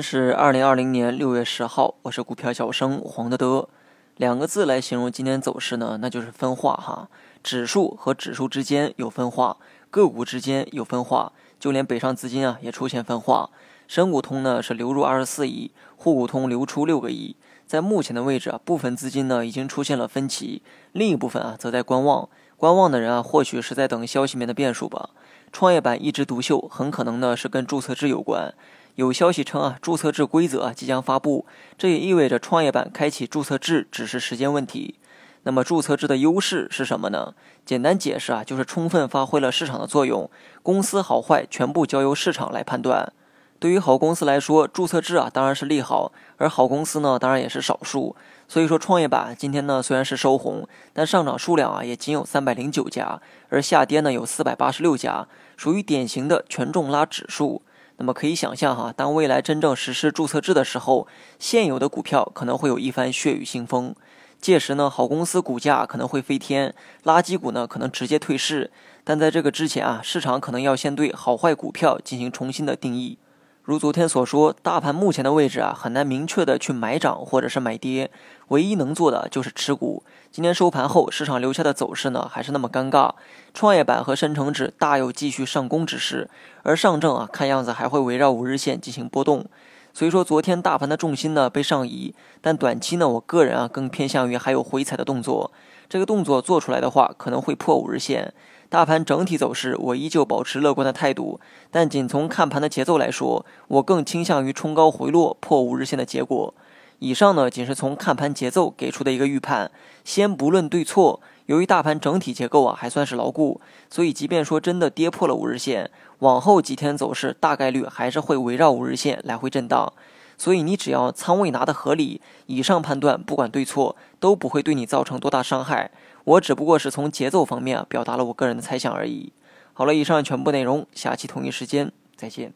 是二零二零年六月十号，我是股票小生黄德德。两个字来形容今天走势呢，那就是分化哈。指数和指数之间有分化，个股之间有分化，就连北上资金啊也出现分化。深股通呢是流入二十四亿，沪股通流出六个亿。在目前的位置啊，部分资金呢已经出现了分歧，另一部分啊则在观望。观望的人啊，或许是在等消息面的变数吧。创业板一枝独秀，很可能呢是跟注册制有关。有消息称啊，注册制规则即将发布，这也意味着创业板开启注册制只是时间问题。那么注册制的优势是什么呢？简单解释啊，就是充分发挥了市场的作用，公司好坏全部交由市场来判断。对于好公司来说，注册制啊当然是利好，而好公司呢当然也是少数。所以说创业板今天呢虽然是收红，但上涨数量啊也仅有三百零九家，而下跌呢有四百八十六家，属于典型的权重拉指数。那么可以想象哈，当未来真正实施注册制的时候，现有的股票可能会有一番血雨腥风。届时呢，好公司股价可能会飞天，垃圾股呢可能直接退市。但在这个之前啊，市场可能要先对好坏股票进行重新的定义。如昨天所说，大盘目前的位置啊，很难明确的去买涨或者是买跌，唯一能做的就是持股。今天收盘后，市场留下的走势呢，还是那么尴尬。创业板和深成指大有继续上攻之势，而上证啊，看样子还会围绕五日线进行波动。所以说，昨天大盘的重心呢被上移，但短期呢，我个人啊更偏向于还有回踩的动作。这个动作做出来的话，可能会破五日线。大盘整体走势，我依旧保持乐观的态度，但仅从看盘的节奏来说，我更倾向于冲高回落破五日线的结果。以上呢，仅是从看盘节奏给出的一个预判，先不论对错。由于大盘整体结构啊还算是牢固，所以即便说真的跌破了五日线，往后几天走势大概率还是会围绕五日线来回震荡。所以你只要仓位拿得合理，以上判断不管对错都不会对你造成多大伤害。我只不过是从节奏方面表达了我个人的猜想而已。好了，以上全部内容，下期同一时间再见。